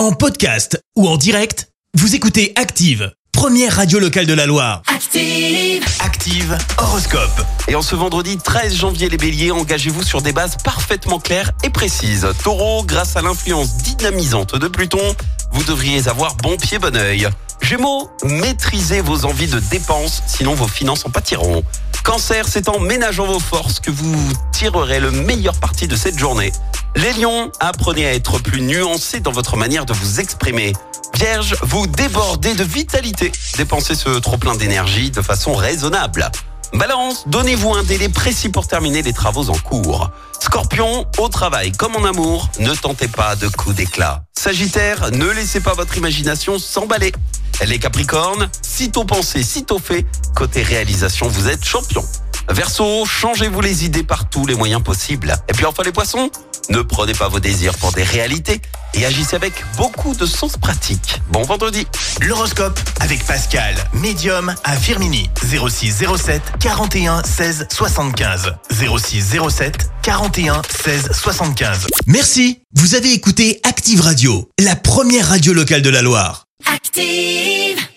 En podcast ou en direct, vous écoutez Active, première radio locale de la Loire. Active. Active Horoscope. Et en ce vendredi 13 janvier, les béliers, engagez-vous sur des bases parfaitement claires et précises. Taureau, grâce à l'influence dynamisante de Pluton, vous devriez avoir bon pied, bon oeil. Gémeaux, maîtrisez vos envies de dépenses, sinon vos finances en pâtiront. Cancer, c'est en ménageant vos forces que vous tirerez le meilleur parti de cette journée. Les lions, apprenez à être plus nuancés dans votre manière de vous exprimer. Vierge, vous débordez de vitalité. Dépensez ce trop plein d'énergie de façon raisonnable. Balance, donnez-vous un délai précis pour terminer les travaux en cours. Scorpion, au travail comme en amour, ne tentez pas de coups d'éclat. Sagittaire, ne laissez pas votre imagination s'emballer. Les Capricornes, sitôt pensé, sitôt fait, côté réalisation, vous êtes champion. Verseau, changez-vous les idées par tous les moyens possibles. Et puis enfin les poissons, ne prenez pas vos désirs pour des réalités et agissez avec beaucoup de sens pratique. Bon vendredi L'horoscope avec Pascal, médium à Firmini. 06 07 41 16 75. 06 07 41 16 75. Merci. Vous avez écouté Active Radio, la première radio locale de la Loire. Active.